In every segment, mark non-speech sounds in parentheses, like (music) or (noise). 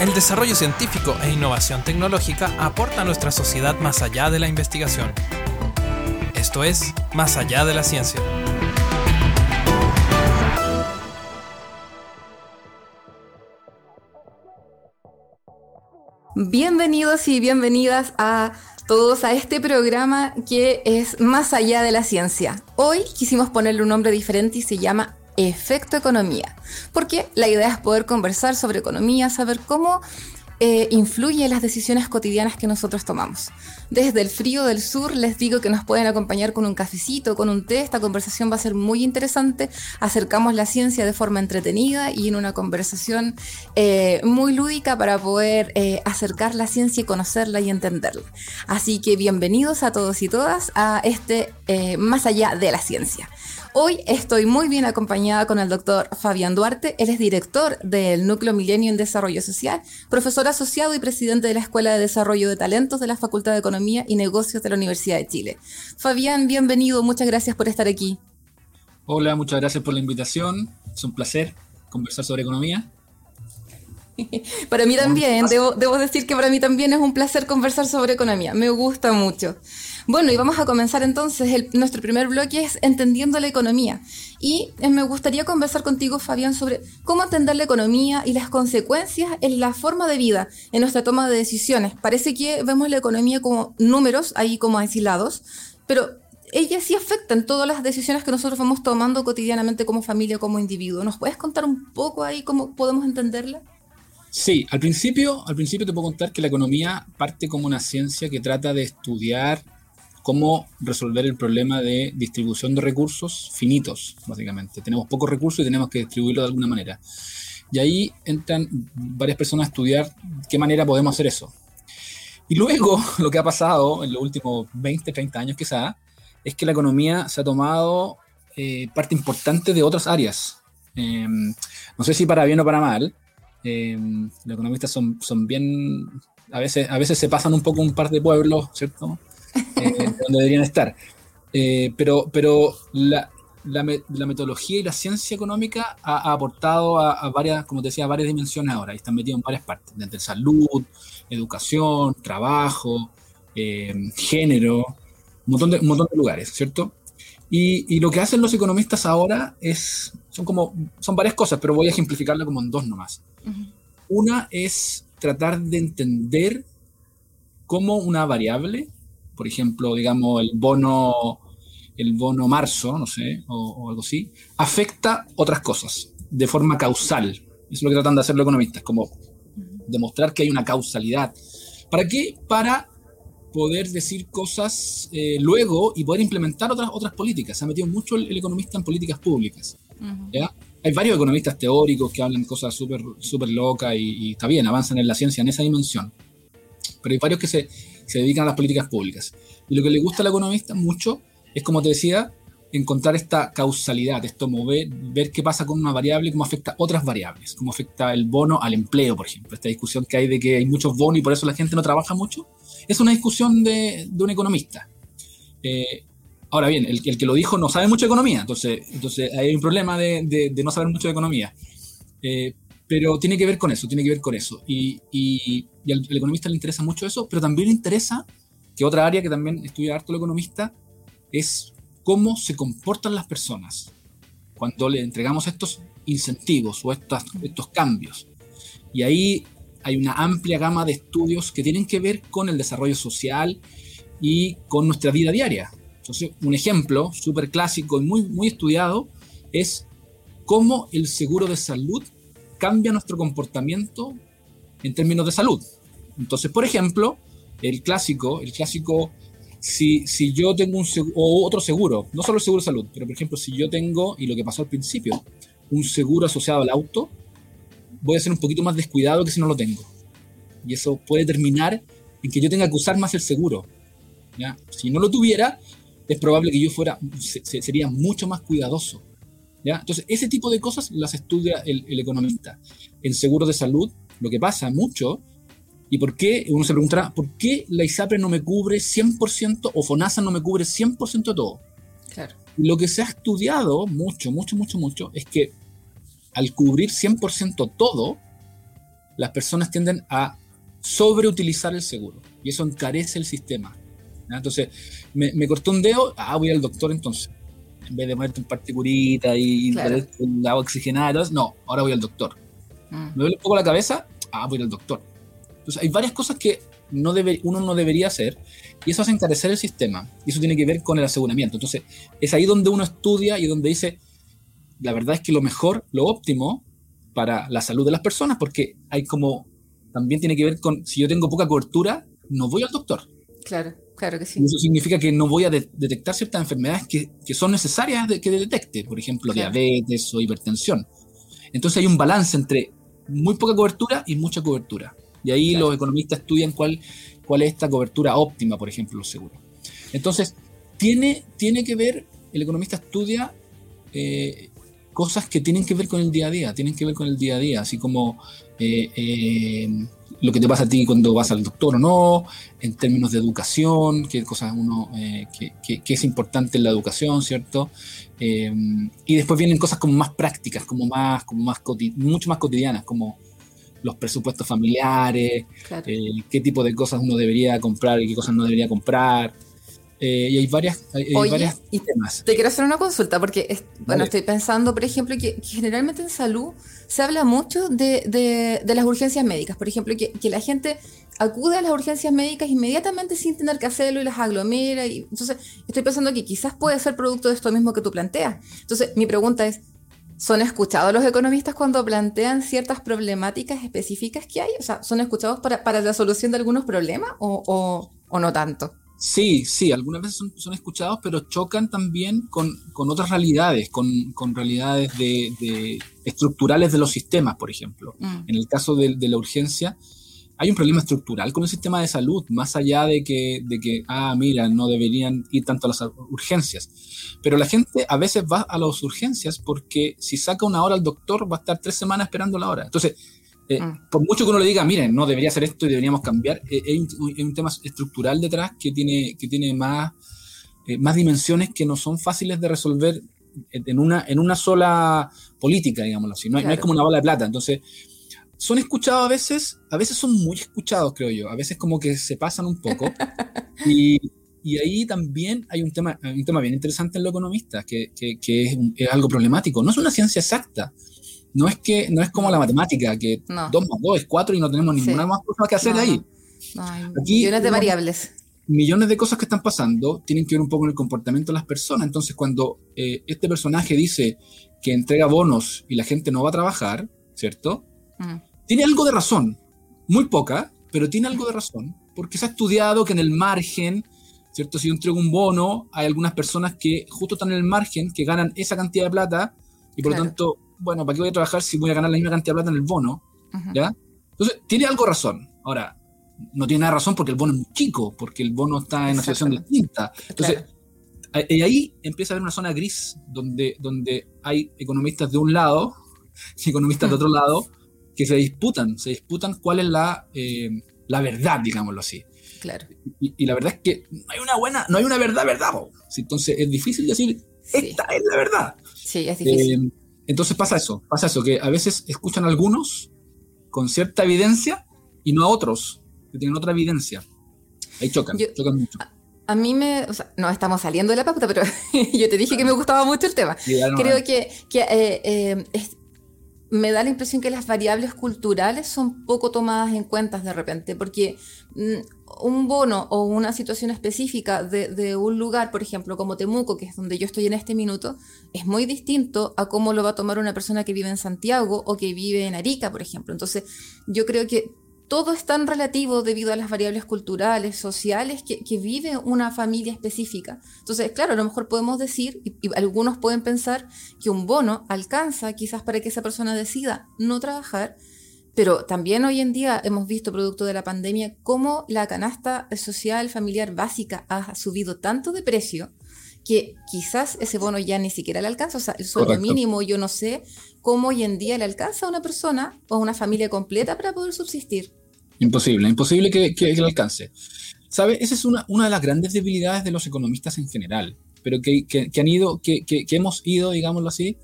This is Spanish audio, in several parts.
El desarrollo científico e innovación tecnológica aporta a nuestra sociedad más allá de la investigación. Esto es, Más allá de la ciencia. Bienvenidos y bienvenidas a todos a este programa que es Más allá de la ciencia. Hoy quisimos ponerle un nombre diferente y se llama Efecto Economía, porque la idea es poder conversar sobre economía, saber cómo eh, influye en las decisiones cotidianas que nosotros tomamos. Desde el frío del sur les digo que nos pueden acompañar con un cafecito, con un té. Esta conversación va a ser muy interesante. Acercamos la ciencia de forma entretenida y en una conversación eh, muy lúdica para poder eh, acercar la ciencia y conocerla y entenderla. Así que bienvenidos a todos y todas a este Más allá de la ciencia. Hoy estoy muy bien acompañada con el doctor Fabián Duarte. Él es director del Núcleo Milenio en Desarrollo Social, profesor asociado y presidente de la Escuela de Desarrollo de Talentos de la Facultad de Economía y Negocios de la Universidad de Chile. Fabián, bienvenido. Muchas gracias por estar aquí. Hola, muchas gracias por la invitación. Es un placer conversar sobre economía. (laughs) para mí también, debo, debo, decir que para mí también es un placer conversar sobre economía. Me gusta mucho. Bueno, y vamos a comenzar entonces. nuestro primer bloque es Entendiendo la economía. Y eh, me gustaría conversar contigo, Fabián, sobre cómo entender la economía y las consecuencias en la forma de vida, en nuestra toma de decisiones. Parece que vemos la economía como números, ahí como aislados, pero ella sí afecta en todas las decisiones que nosotros vamos tomando cotidianamente como familia, como individuo. ¿Nos puedes contar un poco ahí cómo podemos entenderla? Sí, al principio, al principio te puedo contar que la economía parte como una ciencia que trata de estudiar cómo resolver el problema de distribución de recursos finitos, básicamente. Tenemos pocos recursos y tenemos que distribuirlo de alguna manera. Y ahí entran varias personas a estudiar qué manera podemos hacer eso. Y luego (laughs) lo que ha pasado en los últimos 20, 30 años quizá, es que la economía se ha tomado eh, parte importante de otras áreas. Em, no sé si para bien o para mal. Em, los economistas son, son bien, a veces, a veces se pasan un poco un par de pueblos, ¿cierto? Eh, donde deberían estar. Eh, pero pero la, la, la, metodología y la ciencia económica ha, ha aportado a, a, varias, como te decía, a varias dimensiones ahora, y están metidos en varias partes, desde salud, educación, trabajo, eh, género, un montón, de, un montón de lugares, ¿cierto? Y, y, lo que hacen los economistas ahora es, son como, son varias cosas, pero voy a ejemplificarla como en dos nomás. Uh -huh. Una es tratar de entender cómo una variable por ejemplo, digamos, el bono, el bono marzo, no sé, o, o, algo así, afecta otras cosas de forma causal. Eso es lo que tratan de hacer los economistas, como demostrar que hay una causalidad. ¿Para qué? Para poder decir cosas eh, luego y poder implementar otras, otras políticas. Se ha metido mucho el, el economista en políticas públicas. Uh -huh. ¿ya? Hay varios economistas teóricos que hablan cosas súper super locas y, y está bien, avanzan en la ciencia en esa dimensión. Pero hay varios que se, se dedican a las políticas públicas. Y lo que le gusta al economista mucho es, como te decía, encontrar esta causalidad, esto mover, ver qué pasa con una variable cómo afecta otras variables, cómo afecta el bono al empleo, por ejemplo. Esta discusión que hay de que hay muchos bonos y por eso la gente no trabaja mucho, es una discusión de, de un economista. Eh, ahora bien, el, el, que lo dijo no sabe mucho de economía, entonces, entonces hay un problema de, de, de no saber mucho de economía. Eh, pero tiene que ver con eso, tiene que ver con eso. Y, y, y al, al, economista le interesa mucho eso, pero también le interesa que otra área que también estudia harto el economista es cómo se comportan las personas cuando le entregamos estos incentivos o estos, estos cambios. Y ahí hay una amplia gama de estudios que tienen que ver con el desarrollo social y con nuestra vida diaria. Entonces, un ejemplo súper clásico y muy, muy estudiado es cómo el seguro de salud cambia nuestro comportamiento en términos de salud. Entonces, por ejemplo, el clásico, el clásico, si, si yo tengo un seguro, o otro seguro, no solo el seguro de salud, pero por ejemplo, si yo tengo, y lo que pasó al principio, un seguro asociado al auto, voy a ser un poquito más descuidado que si no lo tengo. Y eso puede terminar en que yo tenga que usar más el seguro. ¿ya? Si no lo tuviera, es probable que yo fuera, se, sería mucho más cuidadoso. ¿ya? Entonces, ese tipo de cosas las estudia el, el economista. En seguros de salud, lo que pasa mucho ¿Y por qué? Uno se preguntará, ¿por qué la ISAPRE no me cubre 100% o FONASA no me cubre 100% de todo? Claro. Lo que se ha estudiado mucho, mucho, mucho, mucho, es que al cubrir 100% todo, las personas tienden a sobreutilizar el seguro y eso encarece el sistema. Entonces, me, me, cortó un dedo, ah, voy al doctor entonces. En vez de ponerte un particurita y claro. el agua oxigenada, no, ahora voy al doctor. Mm. Me duele un poco la cabeza, ah, voy al doctor. Entonces, hay varias cosas que no debe, uno no debería hacer y eso hace encarecer el sistema y eso tiene que ver con el aseguramiento. Entonces, es ahí donde uno estudia y donde dice, la verdad es que lo mejor, lo óptimo para la salud de las personas, porque hay como, también tiene que ver con, si yo tengo poca cobertura, no voy al doctor. Claro, claro que sí. Y eso significa que no voy a de detectar ciertas enfermedades que, que, son necesarias de, que detecte, por ejemplo, claro. diabetes o hipertensión. Entonces hay un balance entre muy poca cobertura y mucha cobertura. Y ahí claro. los economistas estudian cuál, cuál es esta cobertura óptima, por ejemplo, los seguros. Entonces, tiene, tiene que ver, el economista estudia eh, cosas que tienen que ver con el día a día, tienen que ver con el día a día, así como eh, eh, lo que te pasa a ti cuando vas al doctor o no, en términos de educación, qué cosas uno, eh, que, que, es importante en la educación, ¿cierto? Eh, y después vienen cosas como más prácticas, como más, como más mucho más cotidianas, como los presupuestos familiares, claro. eh, qué tipo de cosas uno debería comprar y qué cosas no debería comprar. Eh, y hay varias, hay, Oye, varias y temas. Te quiero hacer una consulta, porque es, bueno, estoy pensando, por ejemplo, que, que, generalmente en salud se habla mucho de, de, de las urgencias médicas. Por ejemplo, que, que, la gente acude a las urgencias médicas inmediatamente sin tener que hacerlo y las aglomera. Y, entonces, estoy pensando que quizás puede ser producto de esto mismo que tú planteas. Entonces, mi pregunta es, ¿son escuchados los economistas cuando plantean ciertas problemáticas específicas que hay? O sea, ¿son escuchados para, para la solución de algunos problemas o, o, o no tanto? Sí, sí, algunas veces son, son escuchados, pero chocan también con, con otras realidades, con, con realidades de, de, estructurales de los sistemas, por ejemplo. Mm. En el caso de, de, la urgencia, hay un problema estructural con el sistema de salud, más allá de que, de que, ah, mira, no deberían ir tanto a las urgencias. Pero la gente a veces va a las urgencias porque si saca una hora al doctor va a estar tres semanas esperando la hora. Entonces, eh, mm. Por mucho que uno le diga, miren, no debería hacer esto y deberíamos cambiar, eh, hay, un, hay, un, tema estructural detrás que tiene, que tiene más, eh, más dimensiones que no son fáciles de resolver en una, en una sola política, digámoslo así. No, claro. no es como una bala de plata. Entonces, son escuchados a veces, a veces son muy escuchados, creo yo. A veces como que se pasan un poco. (laughs) y, y ahí también hay un tema, un tema bien interesante en lo economista, que, que, que es, es, algo problemático. No es una ciencia exacta no es que no es como la matemática, que no. 2 más 2 es 4 y no tenemos ninguna sí. más cosa que hacer no, ahí. No, Aquí, millones de variables. Millones de cosas que están pasando tienen que ver un poco con el comportamiento de las personas. Entonces, cuando eh, este personaje dice que entrega bonos y la gente no va a trabajar, ¿cierto? Mm. Tiene algo de razón. Muy poca, pero tiene algo de razón. Porque se ha estudiado que en el margen, ¿cierto? Si yo entrego un bono, hay algunas personas que justo están en el margen, que ganan esa cantidad de plata y por lo tanto bueno, ¿para qué voy a trabajar si voy a ganar la misma cantidad de plata en el bono? Uh -huh. ¿Ya? Entonces, tiene algo razón. Ahora, no tiene nada razón porque el bono es muy chico, porque el bono está en una situación distinta. Entonces, claro. y ahí empieza a haber una zona gris donde, donde hay economistas de un lado y economistas de otro lado que se disputan, se disputan cuál es la, eh, la verdad, digámoslo así. Claro. Y, y, la verdad es que no hay una buena, no hay una verdad, verdad. Entonces es difícil decir, sí. esta es la verdad. Sí, es difícil. Eh, entonces pasa eso, pasa eso, que a veces escuchan a algunos con cierta evidencia y no a otros que tienen otra evidencia. Ahí chocan, yo, chocan mucho. A, a, mí me, o sea, no estamos saliendo de la pauta, pero (laughs) yo te dije que me gustaba mucho el tema. Sí, no, Creo no. que, que eh, eh, es, me da la impresión que las variables culturales son poco tomadas en cuenta de repente, porque mm, un bono o una situación específica de, de, un lugar, por ejemplo, como Temuco, que es donde yo estoy en este minuto, es muy distinto a cómo lo va a tomar una persona que vive en Santiago o que vive en Arica, por ejemplo. Entonces, yo creo que todo es tan relativo debido a las variables culturales, sociales, que, que, vive una familia específica. Entonces, claro, a lo mejor podemos decir, y, y, algunos pueden pensar, que un bono alcanza quizás para que esa persona decida no trabajar, pero también hoy en día hemos visto, producto de la pandemia, cómo la canasta social familiar básica ha subido tanto de precio que quizás ese bono ya ni siquiera le alcanza. O sea, el sueldo mínimo yo no sé cómo hoy en día le alcanza a una persona o a una familia completa para poder subsistir. Imposible, imposible que, que, que le alcance. ¿Sabe? Esa es una, una de las grandes debilidades de los economistas en general, pero que, que, que han ido, que, que, hemos ido, digámoslo así,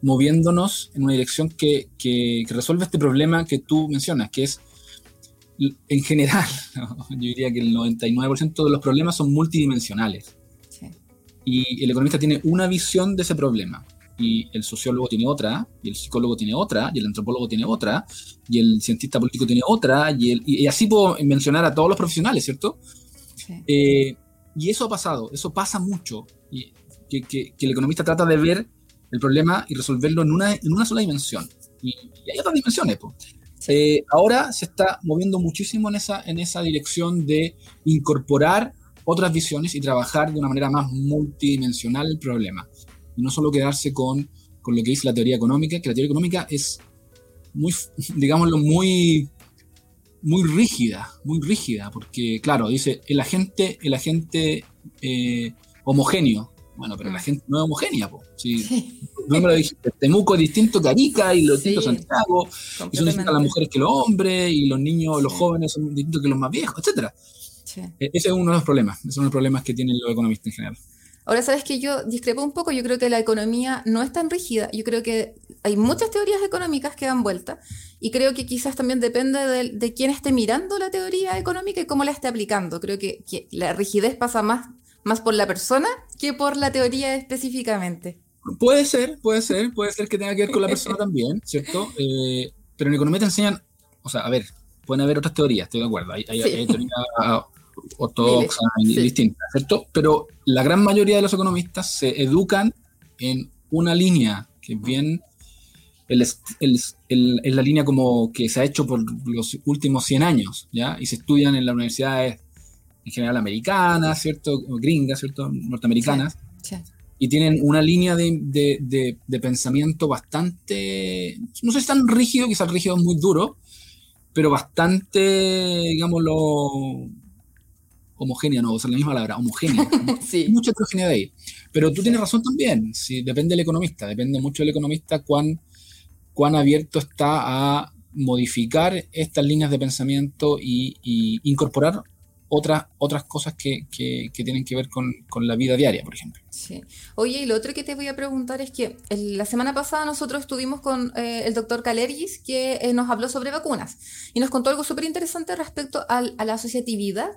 moviéndonos en una dirección que, que, resuelve este problema que tú mencionas, que es, en general, (laughs) yo diría que el 99% de los problemas son multidimensionales. Y el economista tiene una visión de ese problema, y el sociólogo tiene otra, y el psicólogo tiene otra, y el antropólogo tiene otra, y el cientista político tiene otra, y, el, y así puedo mencionar a todos los profesionales, ¿cierto? Eh, y eso ha pasado, eso pasa mucho, y que, que, el economista trata de ver el problema y resolverlo en una, en una sola dimensión. Y, hay otras dimensiones. Eh, ahora se está moviendo muchísimo en esa, en esa dirección de incorporar otras visiones y trabajar de una manera más multidimensional el problema. Y no solo quedarse con, con lo que dice la teoría económica, que la teoría económica es muy, (laughs) digámoslo, muy, muy rígida, muy rígida, porque claro, dice el agente, el agente eh, homogéneo, bueno, pero la mm. gente no es homogénea, po. Sí. (laughs) No me lo dijiste. Temuco es distinto que Arica y los distintos Santiago, y son distintas las mujeres que los hombres, y los niños, los jóvenes son distintos que los más viejos, etcétera. E-, ese es uno de los problemas, ese es uno de los problemas que tienen los economistas en general. Ahora, sabes que yo discrepo un poco, yo creo que la economía no es tan rígida, yo creo que hay muchas teorías económicas que dan vuelta y creo que quizás también depende de, de quién esté mirando la teoría económica y cómo la esté aplicando. Creo que, que la rigidez pasa más más por la persona que por la teoría específicamente. Puede ser, puede ser, puede ser que tenga que ver con la persona también, ¿cierto? Eh, pero en economía te enseñan, o sea, a ver, pueden haber otras teorías, estoy de acuerdo, hay, teorías ortodoxas y distintas, ¿cierto? Pero la gran mayoría de los economistas se educan en una línea que es bien, es la línea como que se ha hecho por los últimos 100 años, ¿ya? Y se estudian en las universidades en general americanas, ¿cierto? Gringas, ¿cierto? Norteamericanas. Y tienen una línea de, pensamiento bastante, no sé si tan rígido, quizás rígido es muy duro, pero bastante, digámoslo, homogénea, no, o sea, la misma palabra, homogénea. (laughs) sí. Mucha heterogeneidad ahí. Pero tú tienes razón también, sí, depende del economista, depende mucho del economista cuán, cuán abierto está a modificar estas líneas de pensamiento y, y incorporar otras, otras cosas que, que, tienen que ver con, con, la vida diaria, por ejemplo. Sí. Oye, y lo otro que te voy a preguntar es que la semana pasada nosotros estuvimos con eh, el doctor Calergis, que eh, nos habló sobre vacunas y nos contó algo súper interesante respecto al, a la asociatividad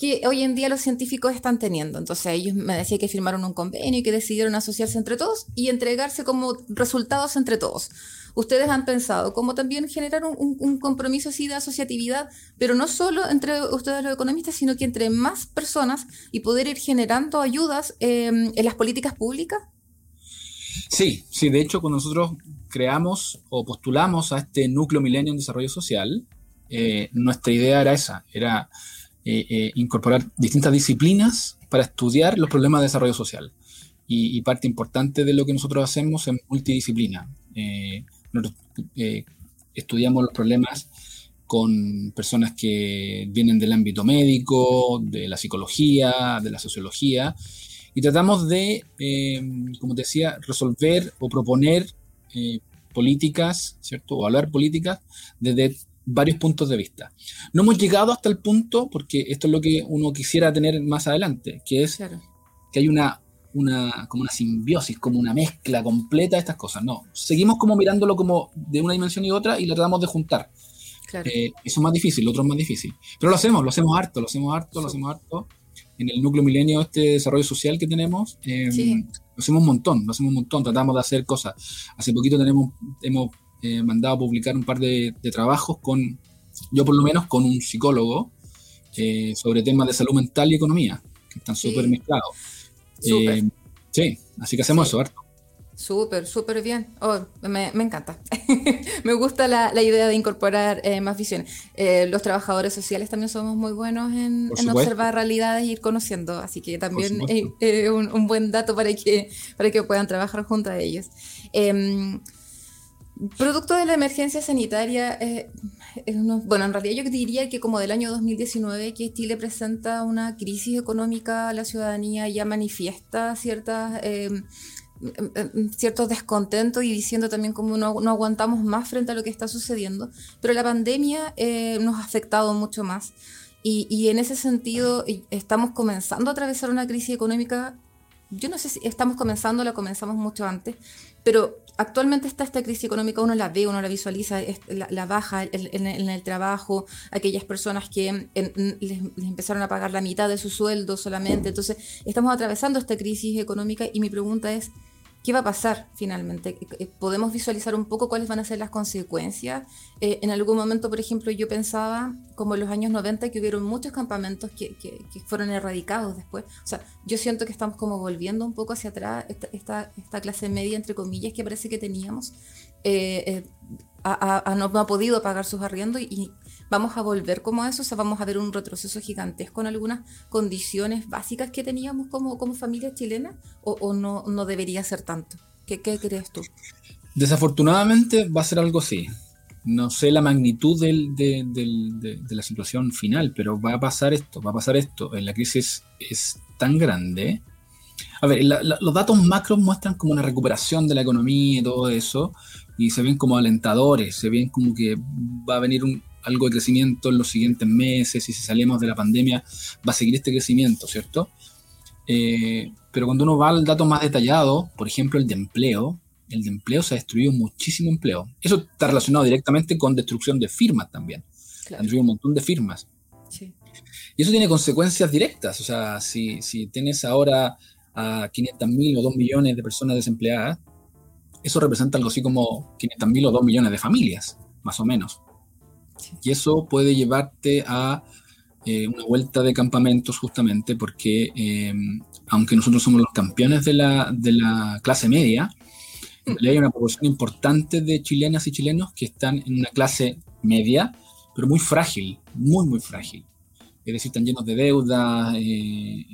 que hoy en día los científicos están teniendo. Entonces ellos me decían que firmaron un convenio y que decidieron asociarse entre todos y entregarse como resultados entre todos ustedes han pensado cómo también generar un, compromiso así de asociatividad, pero no solo entre ustedes los economistas, sino que entre más personas y poder ir generando ayudas em, en las políticas públicas? Sí, sí, de hecho cuando nosotros creamos o postulamos a este núcleo milenio en desarrollo social, eh, nuestra idea era esa, era eh, eh, incorporar distintas disciplinas para estudiar los problemas de desarrollo social. Y, parte importante de lo que nosotros hacemos es multidisciplina. Eh, estudiamos los problemas con personas que vienen del ámbito médico, de la psicología, de la sociología, y tratamos de, como decía, resolver o proponer políticas, ¿cierto? O hablar políticas desde varios puntos de vista. No hemos llegado hasta el punto, porque esto es lo que uno quisiera tener más adelante, que es que hay una una, como una simbiosis, como una mezcla completa de estas cosas. No, seguimos como mirándolo como de una dimensión y otra y lo tratamos de juntar. Eh, eso es más difícil, lo otro es más difícil. Pero lo hacemos, lo hacemos harto, lo hacemos harto, lo hacemos harto. En el núcleo milenio, este desarrollo social que tenemos, em, lo hacemos un montón, lo hacemos un montón, tratamos de hacer cosas. Hace poquito tenemos, hemos eh, mandado a publicar un par de, trabajos con, yo por lo menos, con un psicólogo eh, sobre temas de salud mental y economía, que están súper mezclados. Eh, sí, así que hacemos eso, harto. Súper, súper bien. Oh, me, encanta. (laughs) me gusta la, idea de incorporar eh, más visiones. Eh, los trabajadores sociales también somos muy buenos en, observar realidades e ir conociendo, así que también es un, buen dato para que, para que puedan trabajar junto a ellos. Producto de la emergencia sanitaria, bueno, en realidad yo diría que como del año 2019 que Chile presenta una crisis económica, la ciudadanía ya manifiesta ciertas... Em, em, em, ciertos descontentos y diciendo también como no, no, aguantamos más frente a lo que está sucediendo, pero la pandemia eh, nos ha afectado mucho más. Y, y, en ese sentido estamos comenzando a atravesar una crisis económica, yo no sé si estamos comenzando, la comenzamos mucho antes, pero actualmente está esta crisis económica, uno la ve, uno la visualiza, la, baja en, el trabajo, aquellas personas que les, empezaron a pagar la mitad de su sueldo solamente. Entonces, estamos atravesando esta crisis económica y mi pregunta es, ¿Qué va a pasar finalmente? Eh, ¿Podemos visualizar un poco cuáles van a ser las consecuencias? Eh, en algún momento, por ejemplo, yo pensaba, como en los años 90, que hubieron muchos campamentos que, fueron erradicados después. O sea, yo siento que estamos como volviendo un poco hacia atrás, esta, esta, clase media, entre comillas, que parece que teníamos, eh, no, ha podido pagar sus arriendos y, vamos a volver como a eso, o sea, vamos a ver un retroceso gigantesco en algunas condiciones básicas que teníamos como, como familia chilena, o, no, no debería ser tanto. ¿Qué, crees tú? Desafortunadamente va a ser algo así. No sé la magnitud de, la situación final, pero va a pasar esto, va a pasar esto. La crisis es tan grande. A ver, los datos macros muestran como una recuperación de la economía y todo eso, y se ven como alentadores, se ven como que va a venir un, algo de crecimiento en los siguientes meses, y si salimos de la pandemia, va a seguir este crecimiento, ¿cierto? Eh, pero cuando uno va al dato más detallado, por ejemplo, el de empleo, el de empleo se ha destruido muchísimo empleo. Eso está relacionado directamente con destrucción de firmas también. Se han destruido un montón de firmas. Y eso tiene consecuencias directas. O sea, si, si tienes ahora a 500.000 o 2 millones de personas desempleadas, eso representa algo así como 500.000 o 2 millones de familias, más o menos. Y eso puede llevarte a eh, una vuelta de campamentos justamente porque eh, aunque nosotros somos los campeones de la, de la clase media, hay una proporción importante de chilenas y chilenos que están en una clase media, pero muy frágil, muy, muy frágil. Es decir, están llenos de deuda, eh,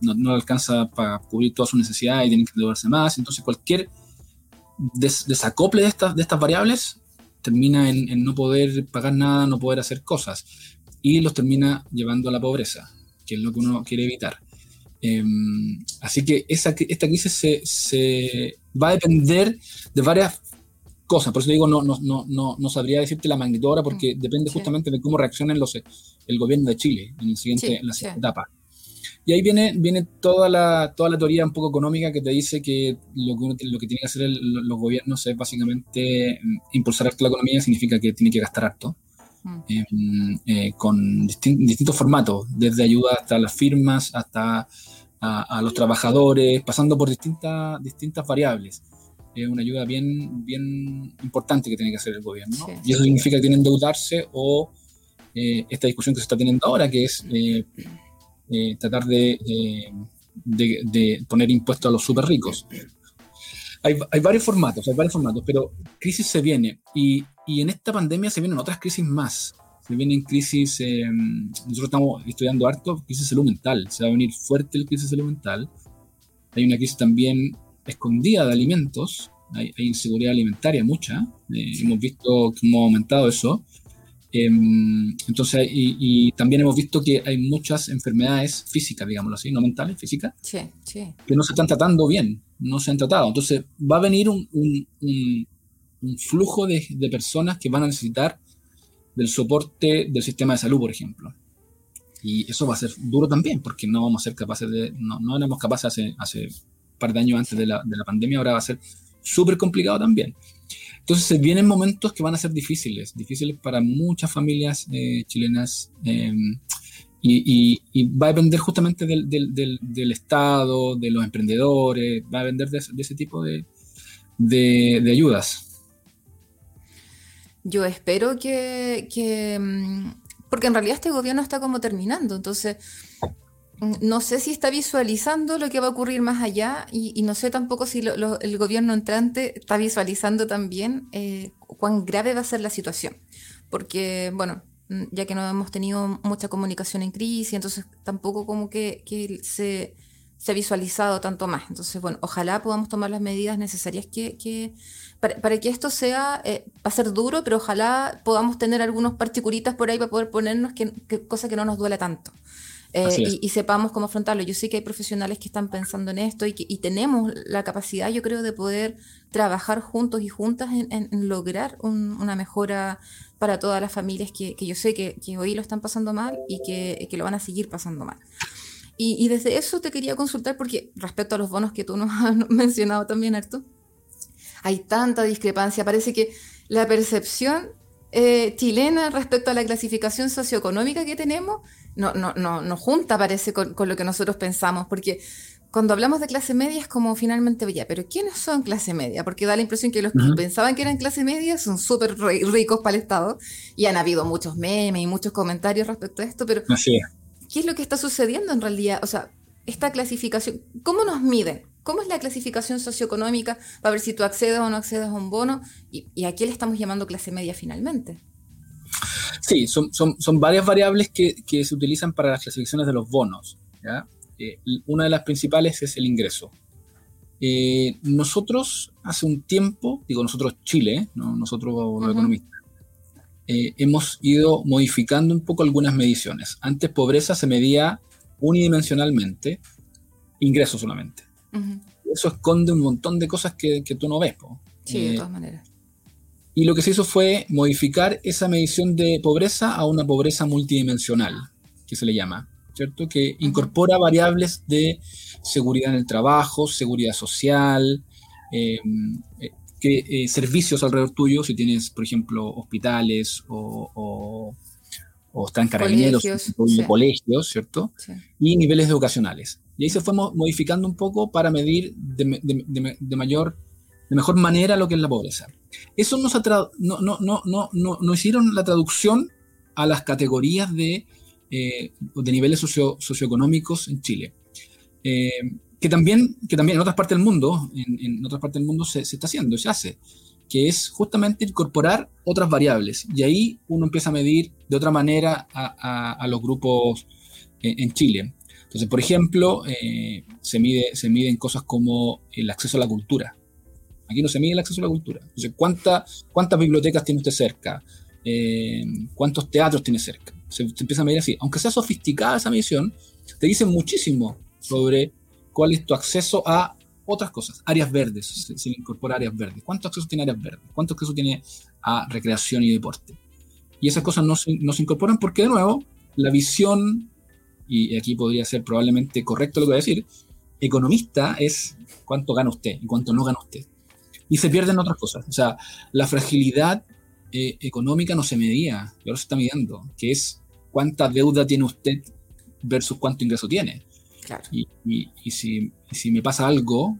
no, no, alcanza para cubrir todas sus necesidades y tienen que endeudarse más. Entonces, cualquier desacople de estas, de estas variables termina en, no poder pagar nada, no poder hacer cosas, y los termina llevando a la pobreza, que es lo que uno quiere evitar. Em, así que esa, esta crisis se, se, va a depender de varias cosas, por eso digo, no, no, no, no, sabría decirte la magnitud ahora, porque mm, depende justamente de cómo reaccionen los, el gobierno de Chile en, el siguiente, en la siguiente etapa. Y ahí viene, viene toda, la, toda la teoría un poco económica que te dice que lo que, lo que tienen que hacer los gobiernos es básicamente mm, impulsar harto la economía, significa que tiene que gastar harto, mm. em, eh, con distintos formatos, desde ayuda hasta las firmas, hasta a, los trabajadores, pasando por distintas, distintas variables. Es una ayuda bien, bien importante que tiene que hacer el gobierno. Y eso significa que tienen que endeudarse o eh, esta discusión que se está teniendo ahora, que es eh, eh, tratar de, de, poner impuestos a los súper ricos. Hay, hay, varios formatos, hay varios formatos, pero crisis se viene y, y en esta pandemia se vienen otras crisis más. Se vienen crisis, em, nosotros estamos estudiando harto crisis salud mental, se va a venir fuerte el crisis salud mental. Hay una crisis también escondida de alimentos, hay, inseguridad alimentaria mucha, eh, hemos visto cómo ha aumentado eso. Em, entonces, y, también hemos visto que hay muchas enfermedades físicas, digámoslo así, no mentales, físicas, que no se están tratando bien, no se han tratado. Entonces, va a venir un, un, flujo de, de, personas que van a necesitar del soporte del sistema de salud, por ejemplo. Y eso va a ser duro también, porque no vamos a ser capaces de, no, no éramos capaces hace, hace un par de años antes de la, de la pandemia, ahora va a ser súper complicado también. Entonces se vienen momentos que van a ser difíciles, difíciles para muchas familias eh, chilenas em, y, va a depender justamente del, Estado, de los emprendedores, va a depender de, ese tipo de, ayudas. Yo espero que, que, mm, porque en realidad este gobierno está como terminando, entonces no sé si está visualizando lo que va a ocurrir más allá y, no sé tampoco si el gobierno entrante está visualizando también eh, cuán grave va a ser la situación. Porque, bueno, mm, ya que no hemos tenido mucha comunicación en crisis, entonces tampoco como que, se, ha visualizado tanto más. Entonces, bueno, ojalá podamos tomar las medidas necesarias que, para, que esto sea, eh, va a ser duro, pero ojalá podamos tener algunos particulitas por ahí para poder ponernos que, cosa que no nos duele tanto. Eh, y, sepamos cómo afrontarlo. Yo sé que hay profesionales que están pensando en esto y, que, tenemos la capacidad, yo creo, de poder trabajar juntos y juntas en, lograr una mejora para todas las familias que, yo sé que, hoy lo están pasando mal y que, lo van a seguir pasando mal. Y, desde eso te quería consultar, porque respecto a los bonos que tú nos has (laughs) mencionado también, Arto, hay tanta discrepancia. Parece que la percepción eh, chilena respecto a la clasificación socioeconómica que tenemos no, no, no, no junta, parece, con, lo que nosotros pensamos, porque cuando hablamos de clase media es como finalmente, ya, pero ¿quiénes son clase media? Porque da la impresión que los que pensaban que eran clase media son súper ricos para el Estado y han habido muchos memes y muchos comentarios respecto a esto, pero ¿qué es lo que está sucediendo en realidad? O sea, esta clasificación, ¿cómo nos miden? ¿Cómo es la clasificación socioeconómica para ver si tú accedes o no accedes a un bono? ¿Y, a qué le estamos llamando clase media finalmente? Sí, son, son, son varias variables que, que, se utilizan para las clasificaciones de los bonos. Eh, una de las principales es el ingreso. Eh, nosotros hace un tiempo, digo nosotros Chile, ¿no? nosotros los economistas, eh, hemos ido modificando un poco algunas mediciones. Antes pobreza se medía unidimensionalmente, ingreso solamente. Eso esconde un montón de cosas que, tú no ves. Sí, de eh, todas maneras. Y lo que se hizo fue modificar esa medición de pobreza a una pobreza multidimensional, que se le llama, ¿cierto? Que incorpora variables de seguridad en el trabajo, seguridad social, em, eh, que, servicios alrededor tuyo, si tienes, por ejemplo, hospitales o o están carabineros, colegios, colegios ¿cierto? Y niveles educacionales. Y ahí se fue modificando un poco para medir de, mayor, de mejor manera lo que es la pobreza. Eso no, no, no, no, no, no, hicieron la traducción a las categorías de, eh, de niveles socio, socioeconómicos en Chile. Eh, que, también, que también en otras partes del mundo, en, en otras partes del mundo se, se está haciendo, se hace que es justamente incorporar otras variables. Y ahí uno empieza a medir de otra manera a, los grupos en, Chile. Entonces, por ejemplo, eh, se, mide, se miden cosas como el acceso a la cultura. Aquí no se mide el acceso a la cultura. Entonces, ¿cuántas bibliotecas tiene usted cerca? Eh, ¿Cuántos teatros tiene cerca? Se, se, empieza a medir así. Aunque sea sofisticada esa medición, te dice muchísimo sobre cuál es tu acceso a otras cosas, áreas verdes, se, incorpora áreas verdes. ¿Cuánto acceso tiene áreas verdes? ¿Cuánto acceso tiene a recreación y deporte? Y esas cosas no se, no se incorporan porque, de nuevo, la visión, y aquí podría ser probablemente correcto lo que voy a decir, economista es cuánto gana usted y cuánto no gana usted. Y se pierden otras cosas. O sea, la fragilidad eh, económica no se medía, y ahora se está midiendo, que es cuánta deuda tiene usted versus cuánto ingreso tiene. Y, y, si, si, me pasa algo,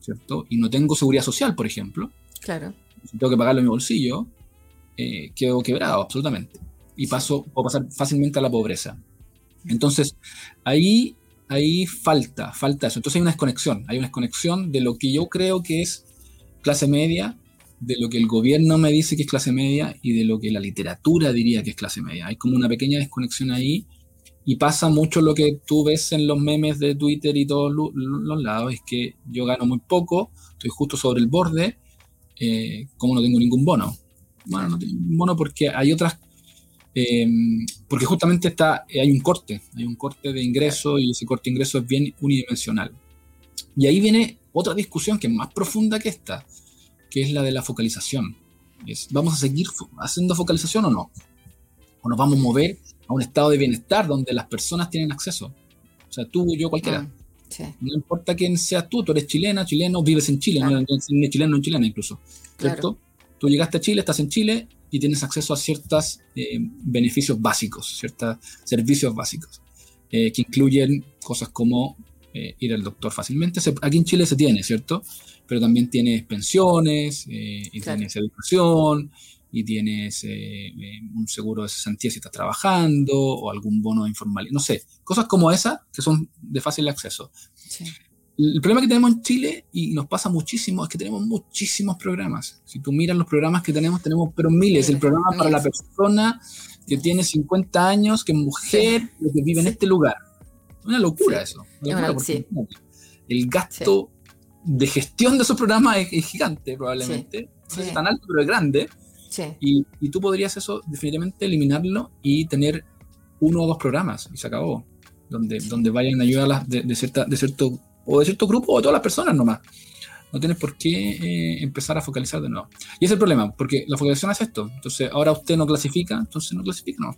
¿cierto? Y no tengo seguridad social, por ejemplo. Claro. Si tengo que pagarlo en mi bolsillo, eh, quedo quebrado, absolutamente. Y paso, puedo pasar fácilmente a la pobreza. Entonces, ahí, ahí falta, falta eso. Entonces hay una desconexión, hay una desconexión de lo que yo creo que es clase media, de lo que el gobierno me dice que es clase media y de lo que la literatura diría que es clase media. Hay como una pequeña desconexión ahí y pasa mucho lo que tú ves en los memes de Twitter y todos los lados, es que yo gano muy poco, estoy justo sobre el borde, eh, como no tengo ningún bono. Bueno, no tengo ningún bono porque hay otras, eh, porque justamente está, hay un corte, hay un corte de ingreso y ese corte de ingreso es bien unidimensional. Y ahí viene otra discusión que es más profunda que esta, que es la de la focalización. Es, ¿Vamos a seguir haciendo focalización o no? ¿O nos vamos a mover a un estado de bienestar donde las personas tienen acceso. O sea, tú, yo, cualquiera. Ah, no importa quién seas tú, tú eres chilena, chileno, vives en Chile, no eres chileno, no chilena incluso. ¿Cierto? Tú llegaste a Chile, estás en Chile y tienes acceso a ciertos eh, beneficios básicos, ciertos servicios básicos, eh, que incluyen cosas como eh, ir al doctor fácilmente. aquí en Chile se tiene, ¿cierto? Pero también tienes pensiones, y tienes educación, y tienes eh, eh, un seguro de cesantía si estás trabajando o algún bono informal, no sé, cosas como esas que son de fácil acceso. El problema que tenemos en Chile, y nos pasa muchísimo, es que tenemos muchísimos programas. Si tú miras los programas que tenemos, tenemos pero miles. El programa para la persona que tiene 50 años, que es mujer, que vive en este lugar. Una locura eso. el gasto de gestión de esos programas es, gigante, probablemente. No es tan alto, pero es grande. Y, tú podrías eso definitivamente eliminarlo y tener uno o dos programas y se acabó. Donde, donde vayan a ayudar de, de, cierta, de cierto o de cierto grupo o de todas las personas nomás. No tienes por qué eh, empezar a focalizar de nuevo. Y ese es el problema, porque la focalización es esto. Entonces, ahora usted no clasifica, entonces no clasifica, no.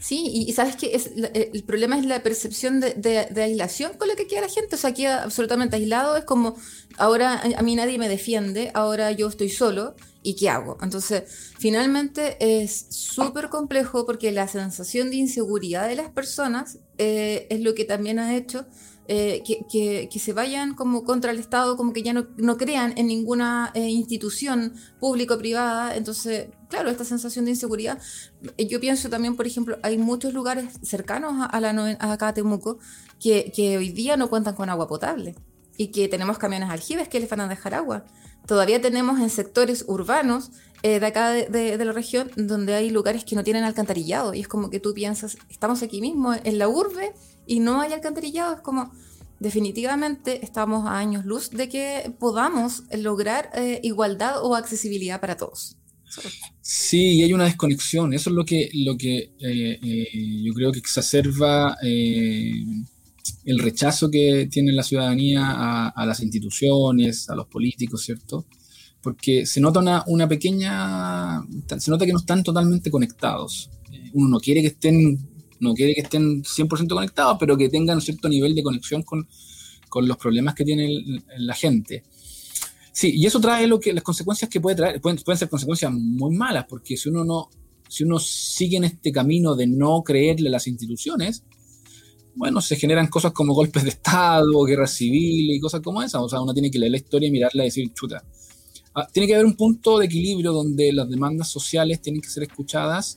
Sí, y, sabes que es, eh, el problema es la percepción de, aislación con la que queda la gente. O sea, queda absolutamente aislado. Es como, ahora a mí nadie me defiende, ahora yo estoy solo. ¿Y qué hago? Entonces, finalmente es súper complejo porque la sensación de inseguridad de las personas eh, es lo que también ha hecho eh, que, se vayan como contra el Estado, como que ya no, crean en ninguna eh, institución pública o privada. Entonces, claro, esta sensación de inseguridad. Eh, yo pienso también, por ejemplo, hay muchos lugares cercanos a, la a acá a Temuco que, hoy día no cuentan con agua potable y que tenemos camiones aljibes que les van a dejar agua. Todavía tenemos en sectores urbanos de acá de, la región donde hay lugares que no tienen alcantarillado y es como que tú piensas, estamos aquí mismo en la urbe y no hay alcantarillado, es como definitivamente estamos a años luz de que podamos lograr eh, igualdad o accesibilidad para todos. Sí, hay una desconexión. Eso es lo que, lo que eh, eh, yo creo que exacerba el rechazo que tiene la ciudadanía a, a, las instituciones, a los políticos, ¿cierto? Porque se nota una, una pequeña. Se nota que no están totalmente conectados. Uno no quiere que estén no quiere que estén 100% conectados, pero que tengan cierto nivel de conexión con, los problemas que tiene la gente. Sí, y eso trae lo que, las consecuencias que puede traer, pueden, ser consecuencias muy malas, porque si uno no, si uno sigue en este camino de no creerle a las instituciones, bueno, se generan cosas como golpes de Estado, guerra civil y cosas como esas. O sea, uno tiene que leer la historia y mirarla y decir, chuta. Ah, tiene que haber un punto de equilibrio donde las demandas sociales tienen que ser escuchadas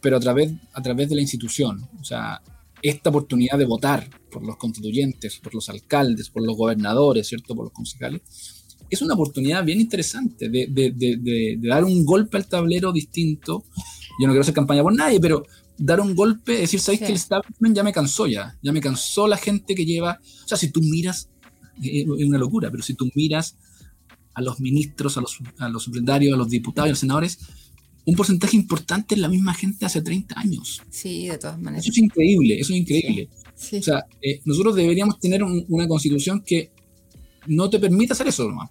pero a través, a través de la institución. O sea, esta oportunidad de votar por los constituyentes, por los alcaldes, por los gobernadores, ¿cierto? Por los concejales, es una oportunidad bien interesante de, de, de, de, dar un golpe al tablero distinto. Yo no quiero hacer campaña por nadie, pero dar un golpe, decir, ¿sabéis que el establishment ya me cansó ya? Ya me cansó la gente que lleva... O sea, si tú miras, eh, es una locura, pero si tú miras a los ministros, a los, a los secretarios, a los diputados y a los senadores, un porcentaje importante es la misma gente hace 30 años. Sí, de todas maneras. Eso es increíble, eso es increíble. O sea, eh, nosotros deberíamos tener una constitución que no te permita hacer eso nomás.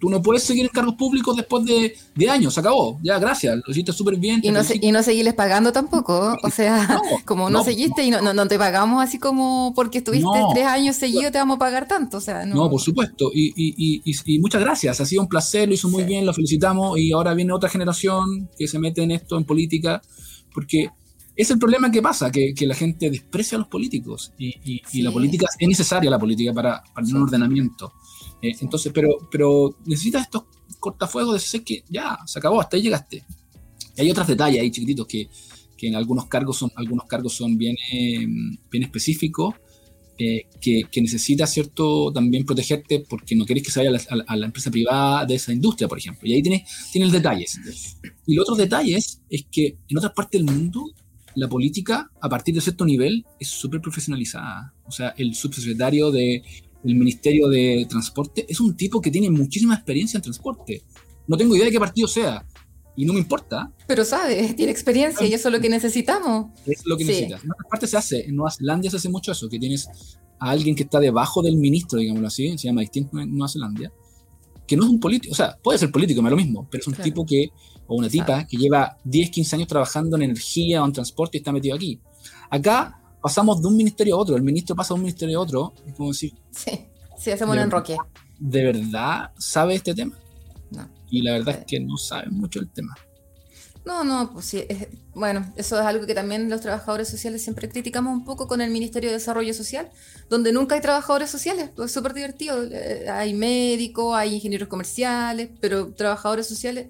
Tú no puedes seguir en cargos públicos después de, de años, se acabó. Ya, gracias, lo hiciste súper bien. Y no, y no seguirles pagando tampoco. O sea, (laughs) como no, seguiste y no, no, te pagamos así como porque estuviste tres años seguidos, te vamos a pagar tanto. O sea, no. por supuesto. Y, y, y, muchas gracias. Ha sido un placer, lo hizo muy bien, lo felicitamos. Y ahora viene otra generación que se mete en esto, en política, porque es el problema que pasa, que, que la gente desprecia a los políticos. Y, la política es necesaria, la política, para, para un ordenamiento. Eh, entonces, pero, pero necesitas estos cortafuegos de decir que ya, se acabó, hasta ahí llegaste. Hay otros detalles ahí chiquititos que, que en algunos cargos son, algunos cargos son bien, eh, bien específicos, eh, que, que necesitas cierto también protegerte porque no quieres que se vaya a la, empresa privada de esa industria, por ejemplo. Y ahí tienes, tienes detalles. Y los otros detalles es que en otras partes del mundo la política, a partir de cierto nivel, es súper profesionalizada. O sea, el subsecretario de el Ministerio de Transporte, es un tipo que tiene muchísima experiencia en transporte. No tengo idea de qué partido sea. Y no me importa. Pero sabe, (laughs) tiene experiencia y eso es lo que necesitamos. Es lo que necesitas. En otras partes se hace. En Nueva Zelanda se hace mucho eso, que tienes a alguien que está debajo del ministro, digámoslo así, se llama distinto en Nueva Zelanda, que no es un político, o sea, puede ser político, me es lo mismo, pero es un tipo que, o una tipa, que lleva 10, 15 años trabajando en energía o en transporte y está metido aquí. Acá pasamos de un ministerio a otro, el ministro pasa de un ministerio a otro, es como decir... Sí, sí, hacemos un enroque. ¿De verdad sabe este tema? No. Y la verdad es que no sabe mucho el tema. No, no, pues sí. bueno, eso es algo que también los trabajadores sociales siempre criticamos un poco con el Ministerio de Desarrollo Social, donde nunca hay trabajadores sociales. Pues es súper divertido. Eh, hay médicos, hay ingenieros comerciales, pero trabajadores sociales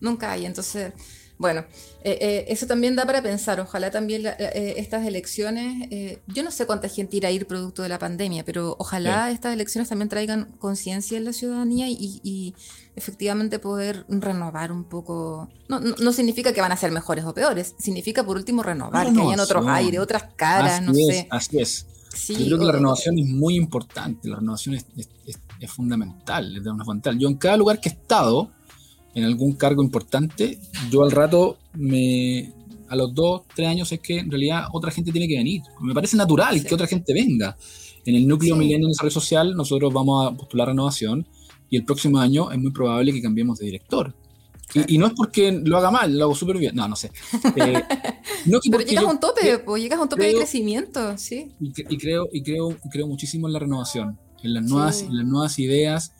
nunca hay. Entonces, bueno, eh, eh, eso también da para pensar. Ojalá también eh, estas elecciones, yo no sé cuánta gente irá a ir producto de la pandemia, pero ojalá estas elecciones también traigan conciencia en la ciudadanía y, efectivamente poder renovar un poco. No, no, significa que van a ser mejores o peores, significa por último renovar, que hayan otros aires, otras caras, no sé. Así es. yo creo que la renovación es muy importante, la renovación es, es fundamental, es fundamental. Yo en cada lugar que he estado, en algún cargo importante, yo al rato me a los dos, tres años es que en realidad otra gente tiene que venir. Me parece natural que otra gente venga. En el núcleo sí. de desarrollo social nosotros vamos a postular renovación y el próximo año es muy probable que cambiemos de director. Y, no es porque lo haga mal, lo hago súper bien. No, no sé. Eh, (laughs) pero llegas a un tope, pues, llegas a un tope de crecimiento, sí. Y, creo, y creo, creo muchísimo en la renovación, en las nuevas, en las nuevas ideas,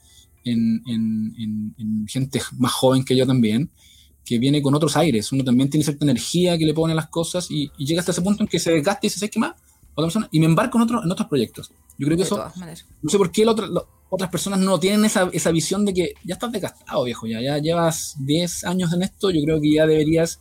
en, gente más joven que yo también, que viene con otros aires. Uno también tiene cierta energía que le pone a las cosas y, llega hasta ese punto en que se desgasta y dice, ¿sabes más? Otra persona, y me embarco en, otro, en otros proyectos. Yo creo que eso, no sé por qué otras personas no tienen esa, esa, visión de que ya estás desgastado, viejo, ya, ya llevas 10 años en esto, yo creo que ya deberías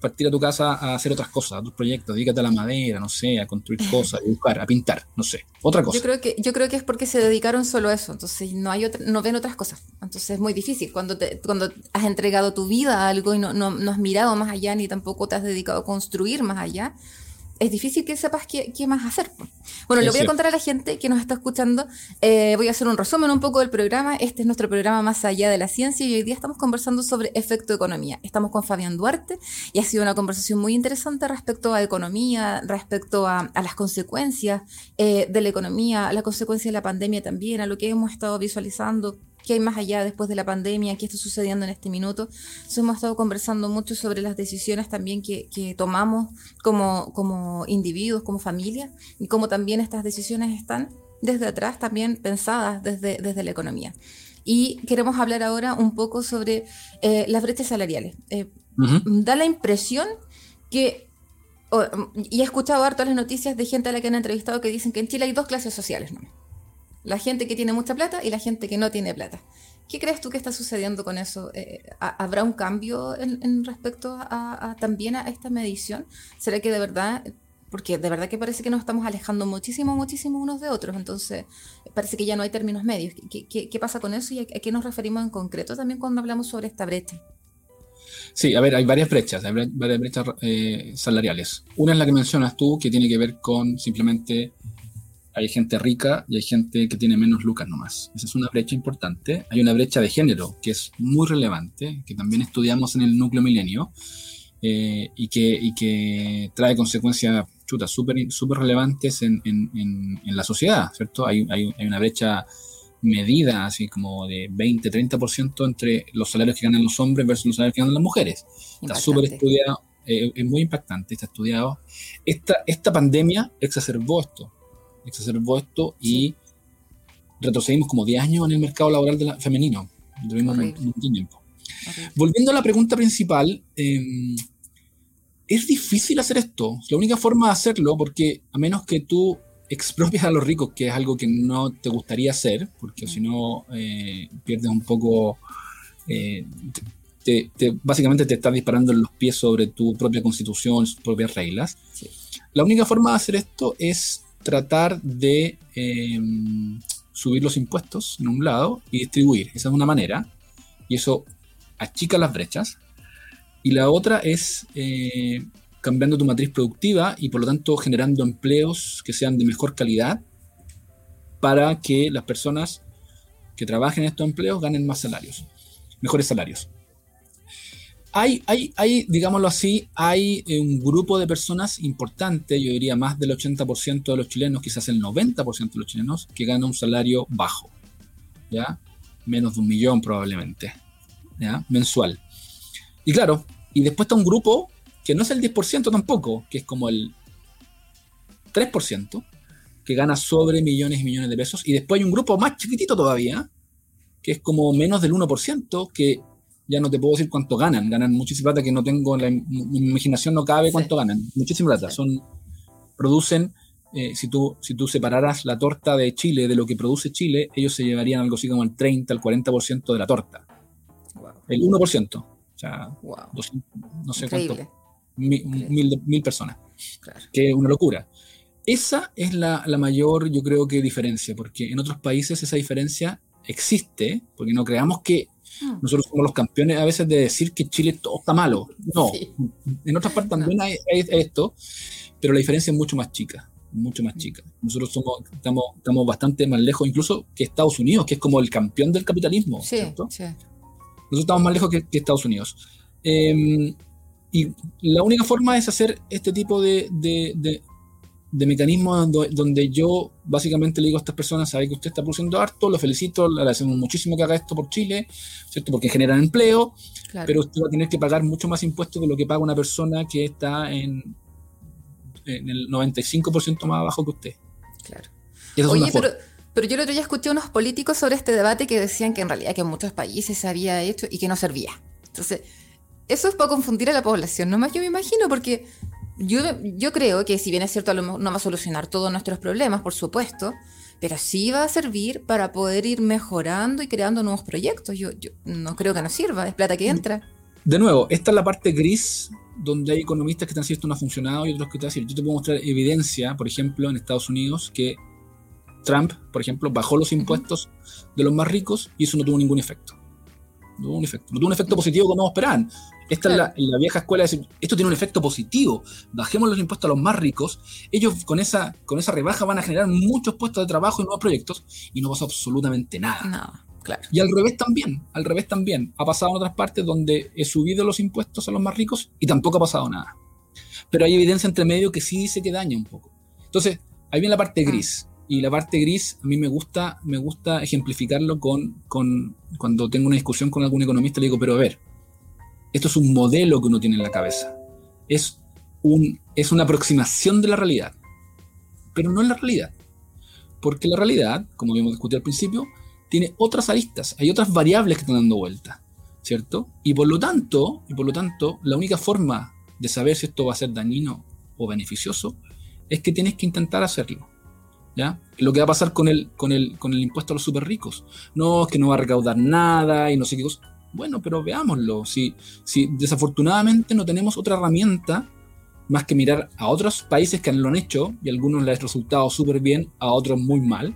partir a tu casa a hacer otras cosas, a tus proyectos, dedícate a la madera, no sé, a construir (laughs) cosas, a dibujar, a pintar, no sé, otra cosa. Yo creo que, yo creo que es porque se dedicaron solo a eso, entonces no hay no ven otras cosas. Entonces es muy difícil cuando te, cuando has entregado tu vida a algo y no, no, no has mirado más allá ni tampoco te has dedicado a construir más allá es difícil que sepas qué, qué más hacer. Bueno, le voy a contar a la gente que nos está escuchando. Eh, voy a hacer un resumen un poco del programa. Este es nuestro programa Más allá de la ciencia y hoy día estamos conversando sobre efecto economía. Estamos con Fabián Duarte y ha sido una conversación muy interesante respecto a economía, respecto a, las consecuencias eh, de la economía, a la consecuencia de la pandemia también, a lo que hemos estado visualizando qué hay más allá después de la pandemia, qué está sucediendo en este minuto. hemos estado conversando mucho sobre las decisiones también que, tomamos como, como individuos, como familia, y cómo también estas decisiones están desde atrás también pensadas desde, desde la economía. Y queremos hablar ahora un poco sobre eh, las brechas salariales. Eh, da la impresión que, y he escuchado harto las noticias de gente a la que han entrevistado que dicen que en Chile hay dos clases sociales. ¿no? La gente que tiene mucha plata y la gente que no tiene plata. ¿Qué crees tú que está sucediendo con eso? Eh, ¿Habrá un cambio en, respecto a, también a esta medición? ¿Será que de verdad, porque de verdad que parece que nos estamos alejando muchísimo, muchísimo unos de otros, entonces parece que ya no hay términos medios. ¿Qué, pasa con eso y a, qué nos referimos en concreto también cuando hablamos sobre esta brecha? Sí, a ver, hay varias brechas, hay varias brechas eh, salariales. Una es la que mencionas tú, que tiene que ver con simplemente hay gente rica y hay gente que tiene menos lucas nomás. Esa es una brecha importante. Hay una brecha de género que es muy relevante, que también estudiamos en el núcleo milenio eh, y, que, que trae consecuencias chutas súper super relevantes en, la sociedad, ¿cierto? Hay, una brecha medida, así como de 20-30% entre los salarios que ganan los hombres versus los salarios que ganan las mujeres. Está súper estudiado, eh, es muy impactante, está estudiado. Esta, esta pandemia exacerbó esto exacerbó esto y retrocedimos como 10 años en el mercado laboral de femenino. tiempo. Volviendo a la pregunta principal, em, es difícil hacer esto. La única forma de hacerlo, porque a menos que tú expropias a los ricos, que es algo que no te gustaría hacer, porque si no eh, pierdes un poco, eh, básicamente te estás disparando en los pies sobre tu propia constitución, sus propias reglas. La única forma de hacer esto es tratar de em, subir los impuestos en un lado y distribuir. Esa es una manera. Y eso achica las brechas. Y la otra es eh, cambiando tu matriz productiva y por lo tanto generando empleos que sean de mejor calidad para que las personas que trabajen en estos empleos ganen más salarios, mejores salarios hay, hay, hay, digámoslo así, hay eh, un grupo de personas importante, yo diría más del 80% de los chilenos, quizás el 90% de los chilenos, que gana un salario bajo, ¿ya? Menos de un millón probablemente, ¿ya? Mensual. Y claro, y después está un grupo que no es el 10% tampoco, que es como el 3%, que gana sobre millones y millones de pesos. Y después hay un grupo más chiquitito todavía, que es como menos del 1%, que ya no te puedo decir cuánto ganan, ganan muchísima plata que no tengo, la, mi imaginación no cabe cuánto ganan, muchísima plata, son, producen, eh, si, tú, si tú separaras la torta de Chile de lo que produce Chile, ellos se llevarían algo así como el 30, el 40% de la torta, el 1%, o sea, no sé cuánto, mil, personas, que es una locura. Esa es la, la mayor, yo creo que diferencia, porque en otros países esa diferencia existe, porque no creamos que. Nosotros somos los campeones a veces de decir que Chile todo está malo. No, en otras partes también hay, esto, pero la diferencia es mucho más chica, mucho más chica. Nosotros somos, estamos, estamos bastante más lejos incluso que Estados Unidos, que es como el campeón del capitalismo. ¿cierto? Nosotros estamos más lejos que, Estados Unidos. Em, y la única forma es hacer este tipo de, de mecanismos donde, yo básicamente le digo a estas personas, sabe que usted está produciendo harto, lo felicito, le agradecemos muchísimo que haga esto por Chile, ¿cierto? Porque generan empleo, pero usted va a tener que pagar mucho más impuestos que lo que paga una persona que está en, en el 95% más abajo que usted. Claro. Oye, pero, pero yo el otro día escuché a unos políticos sobre este debate que decían que en realidad que en muchos países se había hecho y que no servía. Entonces, eso es para confundir a la población, nomás yo me imagino, porque yo, yo creo que si bien es cierto, no va a solucionar todos nuestros problemas, por supuesto, pero sí va a servir para poder ir mejorando y creando nuevos proyectos. Yo, yo no creo que nos sirva, es plata que entra. De nuevo, esta es la parte gris donde hay economistas que están diciendo esto no ha funcionado y otros que te decir. Yo te puedo mostrar evidencia, por ejemplo, en Estados Unidos, que Trump, por ejemplo, bajó los impuestos de los más ricos y eso no tuvo ningún efecto. No tuvo un efecto, no tuvo un efecto positivo como esperaban. Esta es la, vieja escuela de decir, esto tiene un efecto positivo, bajemos los impuestos a los más ricos, ellos con esa, con esa rebaja van a generar muchos puestos de trabajo y nuevos proyectos y no pasa absolutamente nada. claro. Y al revés también, al revés también. Ha pasado en otras partes donde he subido los impuestos a los más ricos y tampoco ha pasado nada. Pero hay evidencia entre medio que sí dice que daña un poco. Entonces, ahí viene la parte ah. gris. Y la parte gris, a mí me gusta, me gusta ejemplificarlo con, con cuando tengo una discusión con algún economista, le digo, pero a ver, esto es un modelo que uno tiene en la cabeza. Es, un, es una aproximación de la realidad. Pero no es la realidad. Porque la realidad, como habíamos discutido al principio, tiene otras aristas, hay otras variables que están dando vuelta, ¿cierto? Y por lo tanto, y por lo tanto, la única forma de saber si esto va a ser dañino o beneficioso es que tienes que intentar hacerlo. ¿Ya? Lo que va a pasar con el, con el, con el impuesto a los super ricos. No, es que no va a recaudar nada y no sé qué cosa. Bueno, pero veámoslo. Si, si desafortunadamente no tenemos otra herramienta más que mirar a otros países que lo han hecho y a algunos les ha resultado súper bien, a otros muy mal,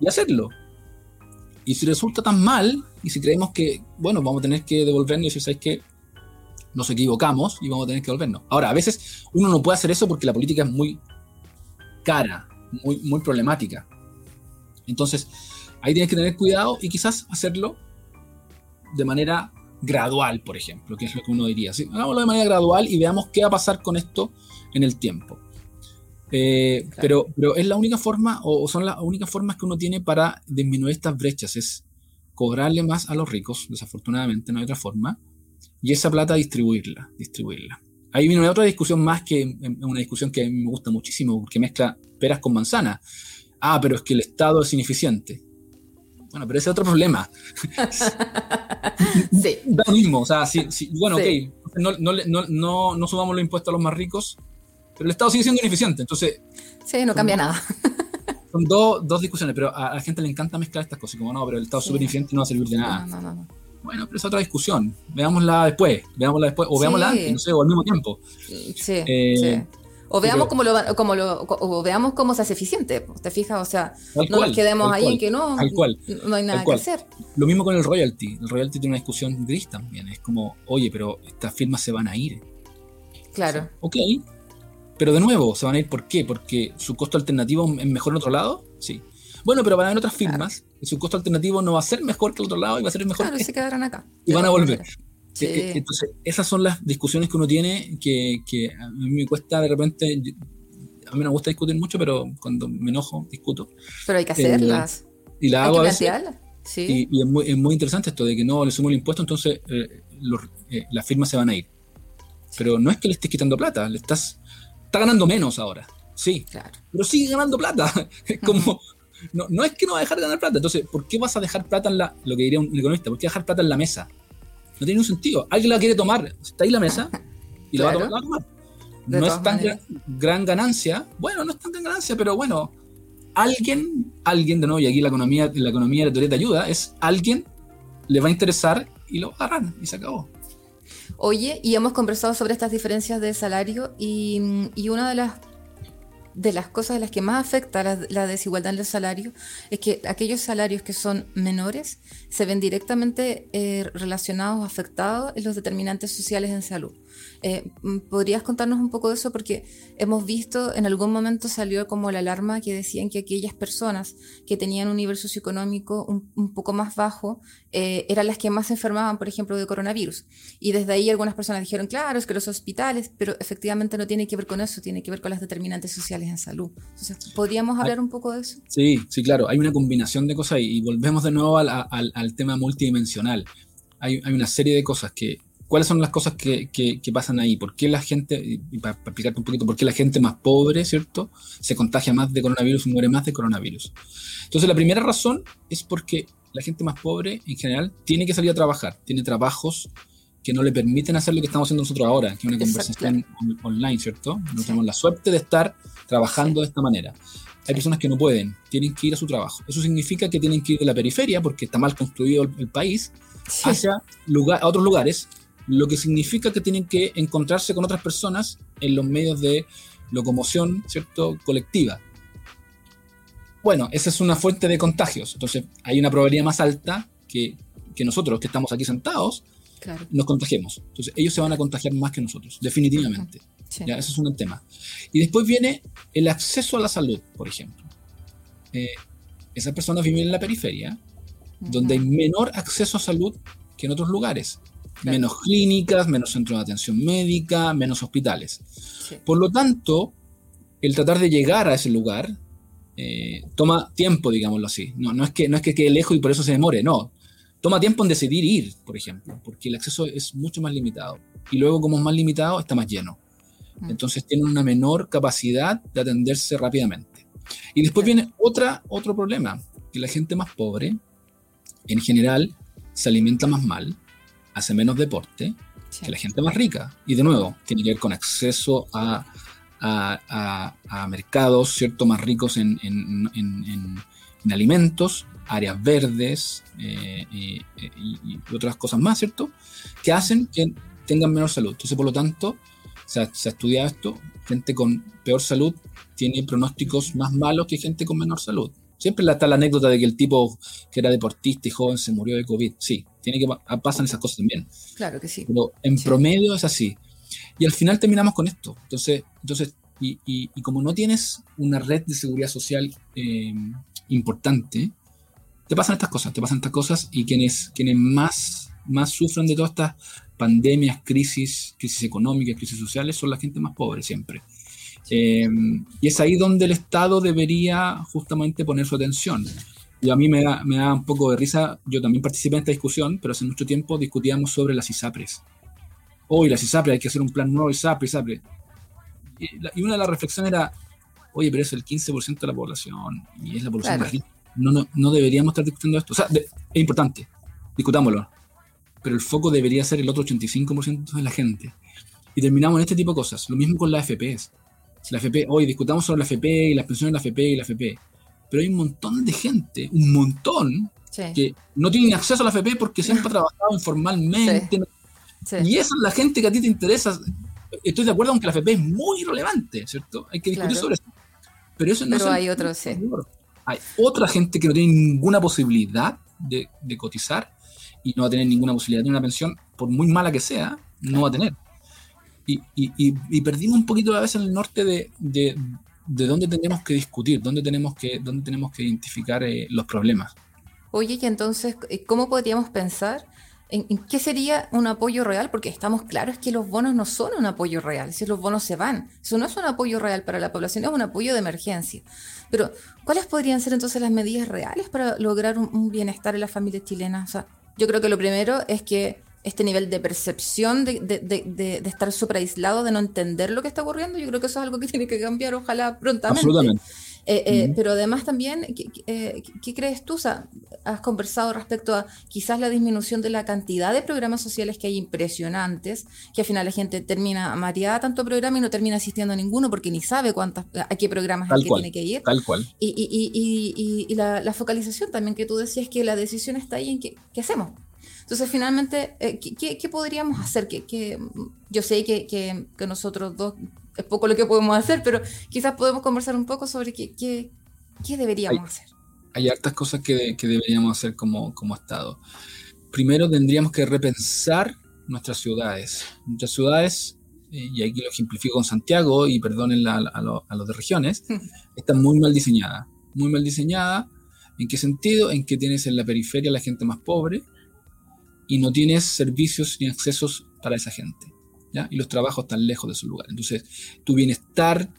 y hacerlo. Y si resulta tan mal, y si creemos que, bueno, vamos a tener que devolvernos y decir, ¿sabes qué? Nos equivocamos y vamos a tener que devolvernos. Ahora, a veces uno no puede hacer eso porque la política es muy cara, muy, muy problemática. Entonces, ahí tienes que tener cuidado y quizás hacerlo de manera gradual, por ejemplo, que es lo que uno diría. Hagámoslo de manera gradual y veamos qué va a pasar con esto en el tiempo. Eh, pero, pero es la única forma, o, son las únicas formas que uno tiene para disminuir estas brechas, es cobrarle más a los ricos, desafortunadamente no hay otra forma, y esa plata distribuirla, distribuirla. Ahí viene otra discusión más que una discusión que a mí me gusta muchísimo, porque mezcla peras con manzanas. Ah, pero es que el Estado es ineficiente. Bueno, pero ese es otro problema. (laughs) sí. Da lo mismo, o sea, sí, bueno, ok, no, no, no, subamos los impuestos a los más ricos, pero el Estado sigue siendo ineficiente, entonces... Sí, no cambia nada. (laughs) Son dos, dos discusiones, pero a, la gente le encanta mezclar estas cosas, como no, pero el Estado es súper ineficiente no va a servir de nada. No, no, no. Bueno, pero es otra discusión. Veámosla después, veámosla después, o veámosla antes, no sé, o al mismo tiempo. Sí, eh, sí. O veamos cómo lo, cómo lo o veamos cómo se hace eficiente, ¿te fijas? O sea, no nos quedemos ahí en que no, no hay nada que hacer. Lo mismo con el royalty. El royalty tiene una discusión gris también. Es como, oye, pero estas firmas se van a ir. Claro. ok. Pero de nuevo, ¿se van a ir por qué? ¿Porque su costo alternativo es mejor en otro lado? Sí. Bueno, pero van a haber otras firmas y su costo alternativo no va a ser mejor que el otro lado y va a ser mejor. Claro, se quedarán acá. Y van a volver. Eh, entonces, esas son las discusiones que uno tiene que, a mí me cuesta de repente. A mí no me gusta discutir mucho, pero cuando me enojo, discuto. Pero hay que hacerlas. y la hago a veces. Sí. Y, es, muy, es, muy, interesante esto de que no le sumo el impuesto, entonces eh, eh, las firmas se van a ir. Pero no es que le estés quitando plata, le estás. Está ganando menos ahora. Sí. Claro. Pero sigue ganando plata. (laughs) Es como. No, no, es que no va a dejar de ganar plata. Entonces, ¿por qué vas a dejar plata en la. Lo que diría un economista, ¿por qué dejar plata en la mesa? No tiene un sentido. Alguien la quiere tomar, está ahí la mesa y la, va a tomar, no es tan gran, ganancia. Bueno, no es tan gran ganancia, pero bueno, alguien, alguien de nuevo, y aquí la economía, la economía de la teoría te ayuda, es alguien le va a interesar y lo va a agarrar y se acabó. Oye, y hemos conversado sobre estas diferencias de salario y, y una de las de las cosas de las que más afecta la, desigualdad en el salario es que aquellos salarios que son menores se ven directamente eh, relacionados, afectados en los determinantes sociales en salud. Eh, mm, ¿Podrías contarnos un poco de eso? Porque hemos visto, en algún momento salió como la alarma que decían que aquellas personas que tenían un nivel socioeconómico un, poco más bajo eh, eran las que más se enfermaban, por ejemplo, de coronavirus. Y desde ahí algunas personas dijeron, claro, es que los hospitales, pero efectivamente no tiene que ver con eso, tiene que ver con las determinantes sociales en salud. Entonces, ¿podríamos hablar un poco de eso? Sí, sí, claro. Hay una combinación de cosas y, volvemos de nuevo al tema multidimensional hay, una serie de cosas que... ¿Cuáles son las cosas que, pasan ahí? ¿Por qué la gente, y para, explicarte un poquito, por qué la gente más pobre, ¿cierto? Se contagia más de coronavirus y muere más de coronavirus. Entonces, la primera razón es porque la gente más pobre, en general, tiene que salir a trabajar, tiene trabajos que no le permiten hacer lo que estamos haciendo nosotros ahora, que es una conversación online, ¿cierto? No tenemos la suerte de estar trabajando de esta manera. Hay personas que no pueden, tienen que ir a su trabajo. Eso significa que tienen que ir de la periferia, porque está mal construido el país, hacia lugar, a otros lugares, lo que significa que tienen que encontrarse con otras personas en los medios de locomoción, ¿cierto?, colectiva. Bueno, esa es una fuente de contagios. Entonces, hay una probabilidad más alta que, que nosotros, que estamos aquí sentados, nos contagiemos. Entonces, ellos se van a contagiar más que nosotros, definitivamente. Ya, ese es un tema. Y después viene el acceso a la salud, por ejemplo. Eh, esas personas viven en la periferia, donde hay menor acceso a salud que en otros lugares. Menos clínicas, menos centros de atención médica, menos hospitales. Por lo tanto, el tratar de llegar a ese lugar eh, toma tiempo, digámoslo así. No, no, es que, no es que quede lejos y por eso se demore, no. Toma tiempo en decidir ir, por ejemplo, porque el acceso es mucho más limitado. Y luego, como es más limitado, está más lleno. Mm. Entonces tiene una menor capacidad de atenderse rápidamente. Y después viene otra, otro problema, que la gente más pobre en general se alimenta más mal, hace menos deporte que la gente más rica. Y de nuevo, tiene que ver con acceso a, mercados ¿cierto? más ricos en, alimentos, áreas verdes eh, y, otras cosas más, ¿cierto? Que hacen que tengan menos salud. Entonces, por lo tanto, se ha, se ha estudiado esto, gente con peor salud tiene pronósticos más malos que gente con menor salud. Siempre está la anécdota de que el tipo que era deportista y joven se murió de COVID. Sí, tiene que pasan esas cosas también. Claro que sí. Pero en promedio es así. Y al final terminamos con esto. Entonces, entonces y, y, como no tienes una red de seguridad social eh, importante, te pasan estas cosas, te pasan estas cosas y quienes, quienes más, más sufren de todas estas pandemias, crisis, crisis económicas, crisis sociales, son la gente más pobre siempre. Eh, y es ahí donde el Estado debería justamente poner su atención. Y a mí me da, me da un poco de risa, yo también participé en esta discusión, pero hace mucho tiempo discutíamos sobre las ISAPRES. Hoy las ISAPRES, hay que hacer un plan nuevo ISAPRES, ISAPRES. Y, y, una de las reflexiones era, oye, pero es el 15% de la población y es la población más rica. No, no, no, deberíamos estar discutiendo esto. O sea, es importante, discutámoslo. Pero el foco debería ser el otro 85% de la gente. Y terminamos en este tipo de cosas. Lo mismo con las FPS la FP, hoy discutamos sobre la FP y las pensiones de la FP y la FP, pero hay un montón de gente, un montón, que no tiene acceso a la FP porque siempre ha trabajado informalmente. Y esa es la gente que a ti te interesa. Estoy de acuerdo aunque la FP es muy relevante, ¿cierto? Hay que discutir sobre eso. Pero eso no pero hay otros, sí. Hay otra gente que no tiene ninguna posibilidad de, de, cotizar y no va a tener ninguna posibilidad de tener una pensión, por muy mala que sea, no va a tener y, perdimos un poquito a veces el norte de, de, dónde tenemos que discutir, dónde tenemos que, dónde tenemos que identificar eh, los problemas. Oye, y entonces, eh, ¿cómo podríamos pensar en, qué sería un apoyo real? Porque estamos claros que los bonos no son un apoyo real, si los bonos se van. Eso no es un apoyo real para la población, es un apoyo de emergencia. Pero, ¿cuáles podrían ser entonces las medidas reales para lograr un, un bienestar en las familias chilenas? O sea, yo creo que lo primero es que este nivel de percepción de, de, de, de estar súper aislado, de no entender lo que está ocurriendo, yo creo que eso es algo que (laughs) tiene que cambiar, ojalá prontamente. Absolutamente. Eh, eh, pero además también, ¿qué, eh, ¿qué, crees tú? O sea, has conversado respecto a quizás la disminución de la cantidad de programas sociales que hay impresionantes, que al final la gente termina mareada tanto programa y no termina asistiendo a ninguno porque ni sabe cuántas, a qué programas es que cual, tiene que ir. Tal cual. Y, y, y, y la, la, focalización también que tú decías que la decisión está ahí en qué, qué hacemos. Entonces, finalmente, eh, ¿qué, qué, podríamos hacer? Que, yo sé que, que, nosotros dos es poco lo que podemos hacer, pero quizás podemos conversar un poco sobre qué, qué, qué deberíamos hacer. Hay hartas cosas que, que, deberíamos hacer como, como Estado. Primero, tendríamos que repensar nuestras ciudades. Nuestras ciudades, eh, y aquí lo ejemplifico con Santiago, y perdonen a, los de regiones, (laughs) están muy mal diseñadas. Muy mal diseñadas. ¿En qué sentido? En que tienes en la periferia la gente más pobre y no tienes servicios ni accesos para esa gente. ¿ya? Y los trabajos están lejos de esos lugares. Entonces, tu bienestar,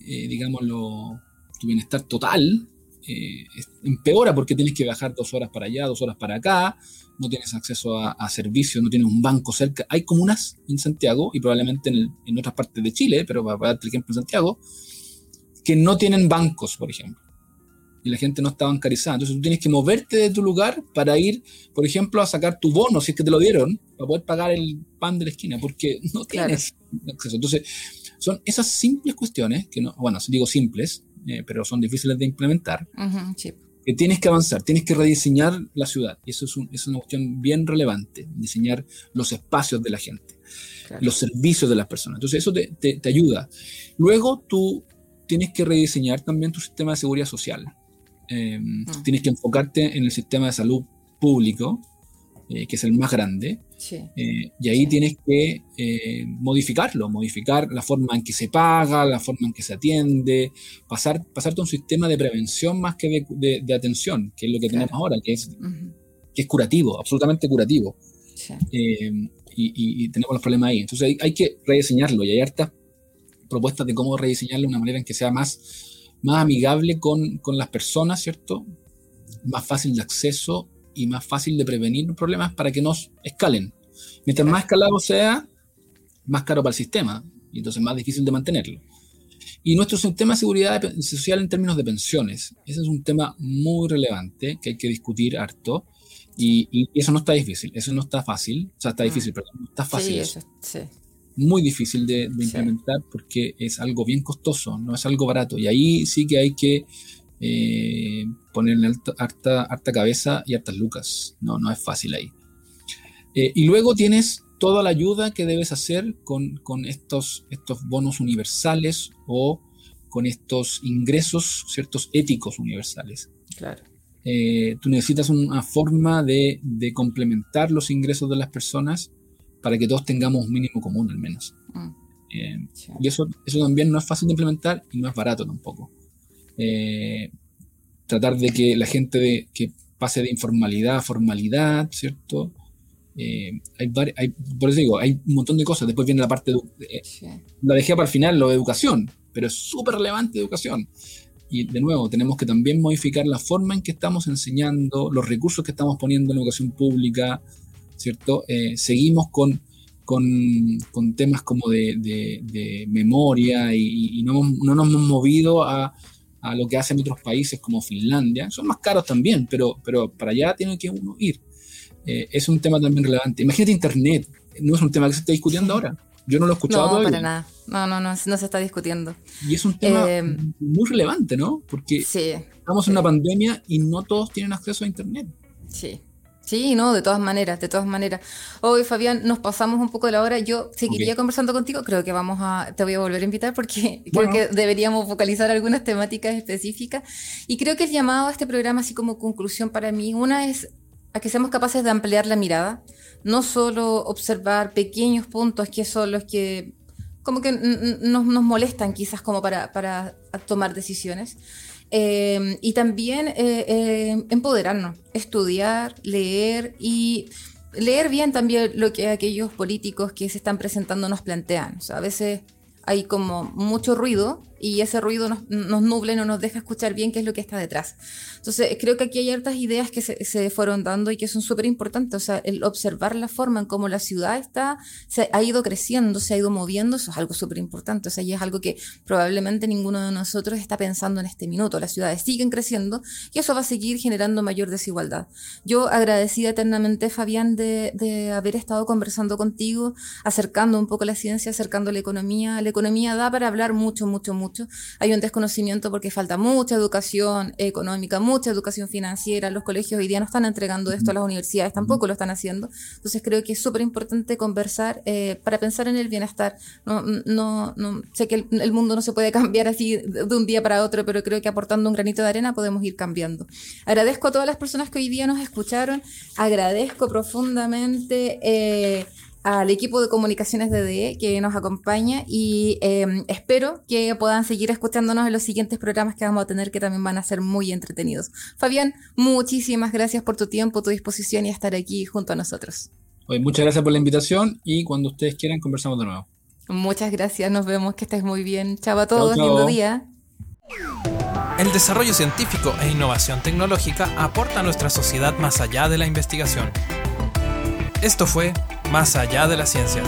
eh, digámoslo, tu bienestar total eh, empeora porque tienes que viajar dos horas para allá, dos horas para acá, no tienes acceso a, servicios, no tienes un banco cerca. Hay comunas en Santiago y probablemente en, otras partes de Chile, pero para, para darte el ejemplo en Santiago, que no tienen bancos, por ejemplo. Y la gente no está bancarizada. Entonces tú tienes que moverte de tu lugar para ir, por ejemplo, a sacar tu bono, si es que te lo dieron, para poder pagar el pan de la esquina, porque no tienes acceso. Entonces, son esas simples cuestiones, que no, bueno, digo simples, eh, pero son difíciles de implementar, que tienes que avanzar, tienes que rediseñar la ciudad. Y eso es, una cuestión bien relevante, diseñar los espacios de la gente, los servicios de las personas. Entonces eso te, ayuda. Luego tú tienes que rediseñar también tu sistema de seguridad social. Em, mm. Tienes que enfocarte en el sistema de salud público, eh, que es el más grande, eh, y ahí tienes que eh, modificarlo, modificar la forma en que se paga, la forma en que se atiende, pasar, pasarte a un sistema de prevención más que de, atención, que es lo que tenemos ahora, que es, que es curativo, absolutamente curativo. y, tenemos los problemas ahí. Entonces hay, que rediseñarlo y hay hartas propuestas de cómo rediseñarlo de una manera en que sea más, más amigable con, con las personas, ¿cierto? Más fácil de acceso y más fácil de prevenir problemas para que no escalen. Mientras más escalado sea, más caro para el sistema y entonces más difícil de mantenerlo. Y nuestro sistema de seguridad social en términos de pensiones, ese es un tema muy relevante que hay que discutir harto. Y, eso no está difícil, eso no está fácil, o sea, está ah. difícil, pero no está fácil. Sí, eso, sí. Muy difícil de, implementar porque es algo bien costoso, no es algo barato. Y ahí sí que hay que eh, ponerle harta, harta, cabeza y hartas lucas. No, no es fácil ahí. Eh, y luego tienes toda la ayuda que debes hacer con, con, estos, estos bonos universales o con estos ingresos, ciertos éticos universales. Claro. Eh, tú necesitas una forma de, de, complementar los ingresos de las personas para que todos tengamos un mínimo común al menos. Mm. Y eso, eso también no es fácil de implementar y no es barato tampoco. Eh, tratar de que la gente de, que pase de informalidad a formalidad, ¿cierto? Eh, hay, hay, por eso digo, hay un montón de cosas. Después viene la parte, de, eh, la dejé para el final, lo de educación, pero es súper relevante educación. Y de nuevo, tenemos que también modificar la forma en que estamos enseñando, los recursos que estamos poniendo en la educación pública, ¿cierto? seguimos con, con, con, temas como de, de, memoria y, no, no, nos hemos movido a, a lo que hacen otros países como Finlandia. Son más caros también, pero, pero para allá tiene que uno ir. Eh, es un tema también relevante. Imagínate Internet, no es un tema que se está discutiendo ahora. Yo no lo he escuchado no, para nada. No, no, no, no se está discutiendo. Y es un tema eh, muy relevante, ¿no? Porque estamos en una pandemia y no todos tienen acceso a Internet. Sí. Sí, no, de todas maneras, de todas maneras. Hoy, Fabián, nos pasamos un poco de la hora. Yo seguiría conversando contigo. Creo que vamos a, te voy a volver a invitar porque (laughs) creo que deberíamos focalizar algunas temáticas específicas. Y creo que el llamado a este programa, así como conclusión para mí, una es a que seamos capaces de ampliar la mirada, no solo observar pequeños puntos que son los que como que nos, nos molestan quizás como para, para tomar decisiones, Em, y también eh, eh, empoderarnos, estudiar, leer y leer bien también lo que aquellos políticos que se están presentando nos plantean. O sea, a veces hay como mucho ruido y ese ruido nos, nos nubla y no nos deja escuchar bien qué es lo que está detrás. Entonces, creo que aquí hay hartas ideas que se, se fueron dando y que son súper importantes. O sea, el observar la forma en cómo la ciudad está, se ha ido creciendo, se ha ido moviendo, eso es algo súper importante. O sea, y es algo que probablemente ninguno de nosotros está pensando en este minuto. Las ciudades siguen creciendo y eso va a seguir generando mayor desigualdad. Yo agradecida eternamente, Fabián, de, de haber estado conversando contigo, acercando un poco la ciencia, acercando la economía. La economía da para hablar mucho, mucho, mucho mucho. Hay un desconocimiento porque falta mucha educación económica, mucha educación financiera. Los colegios hoy día no están entregando esto, a las universidades tampoco lo están haciendo. Entonces creo que es súper importante conversar eh, para pensar en el bienestar. No, no, no sé que el, mundo no se puede (laughs) cambiar así de un día para otro, pero creo que aportando un granito de arena podemos ir cambiando. Agradezco a todas las personas que hoy día nos escucharon. Agradezco profundamente. Eh, al equipo de comunicaciones de DE que nos acompaña y em, espero que puedan seguir escuchándonos en los siguientes programas que vamos a tener que también van a ser muy entretenidos. Fabián, muchísimas gracias por tu tiempo, tu disposición y estar aquí junto a nosotros. muchas gracias por la invitación y cuando ustedes quieran conversamos de nuevo. Muchas gracias, nos vemos, que estés muy bien. Chao a todos, lindo día. El desarrollo científico e innovación tecnológica aporta a nuestra sociedad más allá de la investigación. Esto fue más allá de la ciencia.